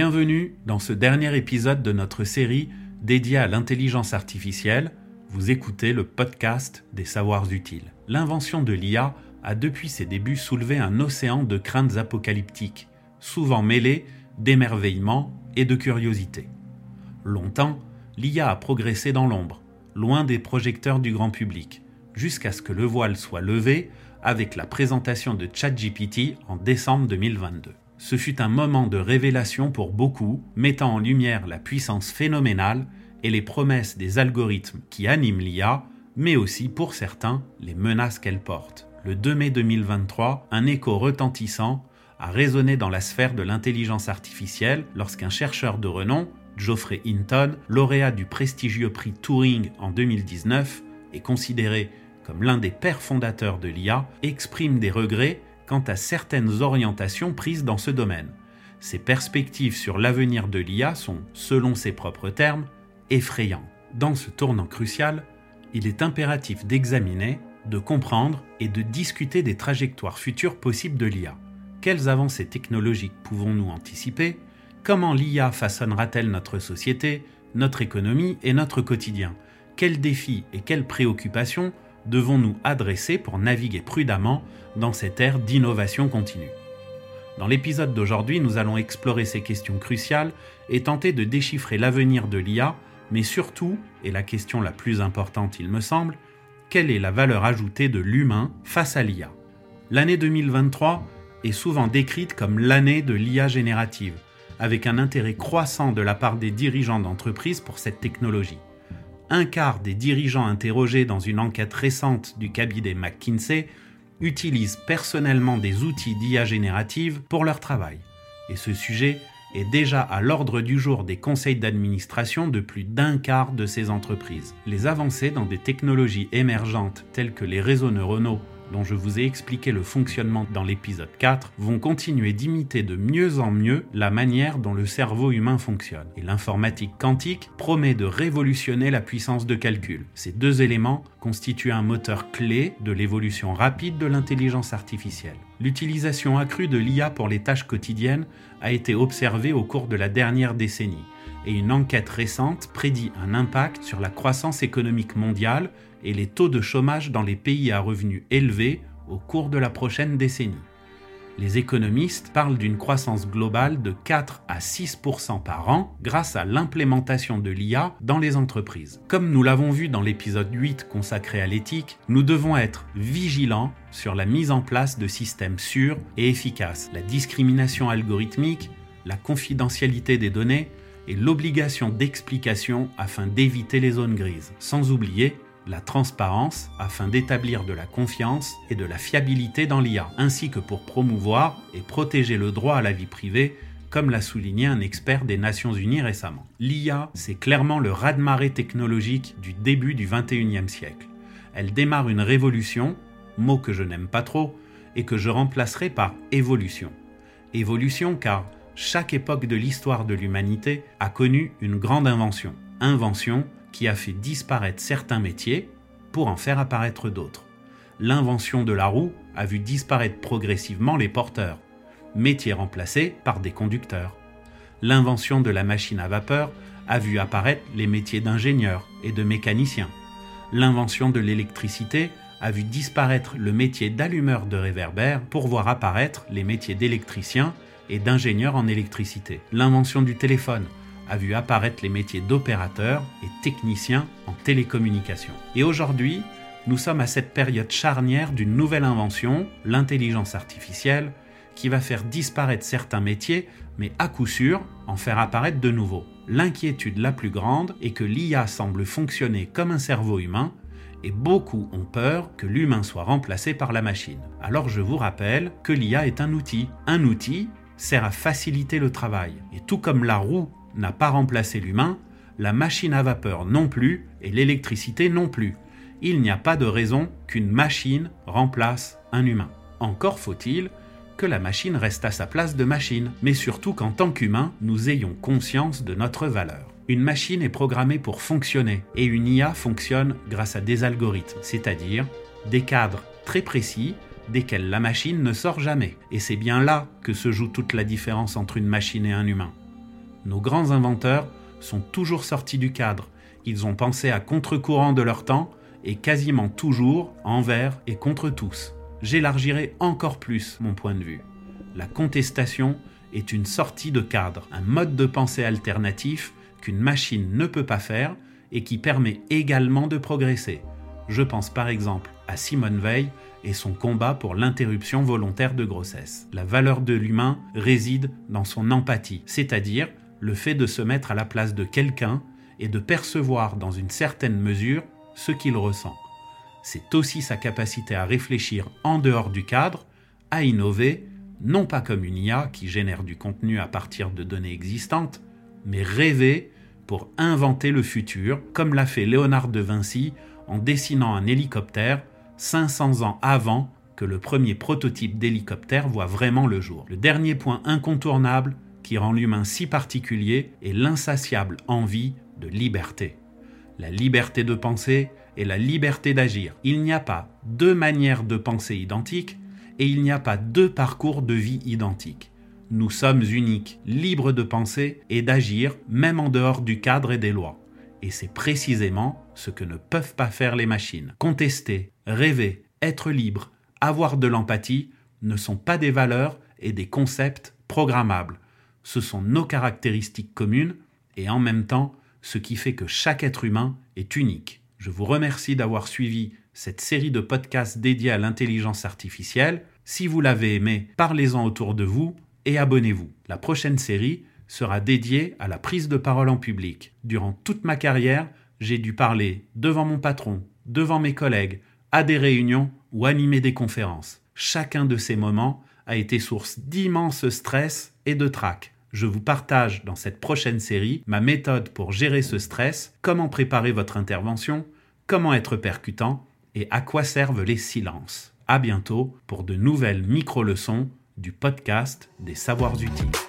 Bienvenue dans ce dernier épisode de notre série dédiée à l'intelligence artificielle. Vous écoutez le podcast des savoirs utiles. L'invention de l'IA a depuis ses débuts soulevé un océan de craintes apocalyptiques, souvent mêlées d'émerveillement et de curiosité. Longtemps, l'IA a progressé dans l'ombre, loin des projecteurs du grand public, jusqu'à ce que le voile soit levé avec la présentation de ChatGPT en décembre 2022. Ce fut un moment de révélation pour beaucoup, mettant en lumière la puissance phénoménale et les promesses des algorithmes qui animent l'IA, mais aussi pour certains les menaces qu'elle porte. Le 2 mai 2023, un écho retentissant a résonné dans la sphère de l'intelligence artificielle lorsqu'un chercheur de renom, Geoffrey Hinton, lauréat du prestigieux prix Turing en 2019 et considéré comme l'un des pères fondateurs de l'IA, exprime des regrets quant à certaines orientations prises dans ce domaine. Ses perspectives sur l'avenir de l'IA sont, selon ses propres termes, effrayantes. Dans ce tournant crucial, il est impératif d'examiner, de comprendre et de discuter des trajectoires futures possibles de l'IA. Quelles avancées technologiques pouvons-nous anticiper? Comment l'IA façonnera-t-elle notre société, notre économie et notre quotidien? Quels défis et quelles préoccupations devons-nous adresser pour naviguer prudemment dans cette ère d'innovation continue. Dans l'épisode d'aujourd'hui, nous allons explorer ces questions cruciales et tenter de déchiffrer l'avenir de l'IA, mais surtout, et la question la plus importante il me semble, quelle est la valeur ajoutée de l'humain face à l'IA L'année 2023 est souvent décrite comme l'année de l'IA générative, avec un intérêt croissant de la part des dirigeants d'entreprises pour cette technologie un quart des dirigeants interrogés dans une enquête récente du cabinet McKinsey utilisent personnellement des outils d'IA générative pour leur travail. Et ce sujet est déjà à l'ordre du jour des conseils d'administration de plus d'un quart de ces entreprises. Les avancées dans des technologies émergentes telles que les réseaux neuronaux dont je vous ai expliqué le fonctionnement dans l'épisode 4, vont continuer d'imiter de mieux en mieux la manière dont le cerveau humain fonctionne. Et l'informatique quantique promet de révolutionner la puissance de calcul. Ces deux éléments constituent un moteur clé de l'évolution rapide de l'intelligence artificielle. L'utilisation accrue de l'IA pour les tâches quotidiennes a été observée au cours de la dernière décennie et une enquête récente prédit un impact sur la croissance économique mondiale et les taux de chômage dans les pays à revenus élevés au cours de la prochaine décennie. Les économistes parlent d'une croissance globale de 4 à 6% par an grâce à l'implémentation de l'IA dans les entreprises. Comme nous l'avons vu dans l'épisode 8 consacré à l'éthique, nous devons être vigilants sur la mise en place de systèmes sûrs et efficaces. La discrimination algorithmique, la confidentialité des données et l'obligation d'explication afin d'éviter les zones grises. Sans oublier la transparence afin d'établir de la confiance et de la fiabilité dans l'IA, ainsi que pour promouvoir et protéger le droit à la vie privée, comme l'a souligné un expert des Nations Unies récemment. L'IA, c'est clairement le raz-de-marée technologique du début du 21e siècle. Elle démarre une révolution, mot que je n'aime pas trop, et que je remplacerai par évolution. Évolution car chaque époque de l'histoire de l'humanité a connu une grande invention. Invention qui a fait disparaître certains métiers pour en faire apparaître d'autres. L'invention de la roue a vu disparaître progressivement les porteurs, métiers remplacés par des conducteurs. L'invention de la machine à vapeur a vu apparaître les métiers d'ingénieur et de mécanicien. L'invention de l'électricité a vu disparaître le métier d'allumeur de réverbère pour voir apparaître les métiers d'électricien et d'ingénieur en électricité. L'invention du téléphone a vu apparaître les métiers d'opérateur et technicien en télécommunication. Et aujourd'hui, nous sommes à cette période charnière d'une nouvelle invention, l'intelligence artificielle, qui va faire disparaître certains métiers, mais à coup sûr en faire apparaître de nouveaux. L'inquiétude la plus grande est que l'IA semble fonctionner comme un cerveau humain, et beaucoup ont peur que l'humain soit remplacé par la machine. Alors je vous rappelle que l'IA est un outil. Un outil sert à faciliter le travail. Et tout comme la roue n'a pas remplacé l'humain, la machine à vapeur non plus et l'électricité non plus. Il n'y a pas de raison qu'une machine remplace un humain. Encore faut-il que la machine reste à sa place de machine, mais surtout qu'en tant qu'humain, nous ayons conscience de notre valeur. Une machine est programmée pour fonctionner et une IA fonctionne grâce à des algorithmes, c'est-à-dire des cadres très précis desquels la machine ne sort jamais. Et c'est bien là que se joue toute la différence entre une machine et un humain. Nos grands inventeurs sont toujours sortis du cadre. Ils ont pensé à contre-courant de leur temps et quasiment toujours envers et contre tous. J'élargirai encore plus mon point de vue. La contestation est une sortie de cadre, un mode de pensée alternatif qu'une machine ne peut pas faire et qui permet également de progresser. Je pense par exemple à Simone Veil et son combat pour l'interruption volontaire de grossesse. La valeur de l'humain réside dans son empathie, c'est-à-dire le fait de se mettre à la place de quelqu'un et de percevoir dans une certaine mesure ce qu'il ressent. C'est aussi sa capacité à réfléchir en dehors du cadre, à innover, non pas comme une IA qui génère du contenu à partir de données existantes, mais rêver pour inventer le futur, comme l'a fait Léonard de Vinci en dessinant un hélicoptère 500 ans avant que le premier prototype d'hélicoptère voit vraiment le jour. Le dernier point incontournable rend l'humain si particulier est l'insatiable envie de liberté. La liberté de penser et la liberté d'agir. Il n'y a pas deux manières de penser identiques et il n'y a pas deux parcours de vie identiques. Nous sommes uniques, libres de penser et d'agir même en dehors du cadre et des lois. Et c'est précisément ce que ne peuvent pas faire les machines. Contester, rêver, être libre, avoir de l'empathie ne sont pas des valeurs et des concepts programmables. Ce sont nos caractéristiques communes et en même temps ce qui fait que chaque être humain est unique. Je vous remercie d'avoir suivi cette série de podcasts dédiés à l'intelligence artificielle. Si vous l'avez aimé, parlez-en autour de vous et abonnez-vous. La prochaine série sera dédiée à la prise de parole en public. Durant toute ma carrière, j'ai dû parler devant mon patron, devant mes collègues, à des réunions ou animer des conférences. Chacun de ces moments a été source d'immense stress et de trac. Je vous partage dans cette prochaine série ma méthode pour gérer ce stress, comment préparer votre intervention, comment être percutant et à quoi servent les silences. À bientôt pour de nouvelles micro-leçons du podcast des savoirs utiles.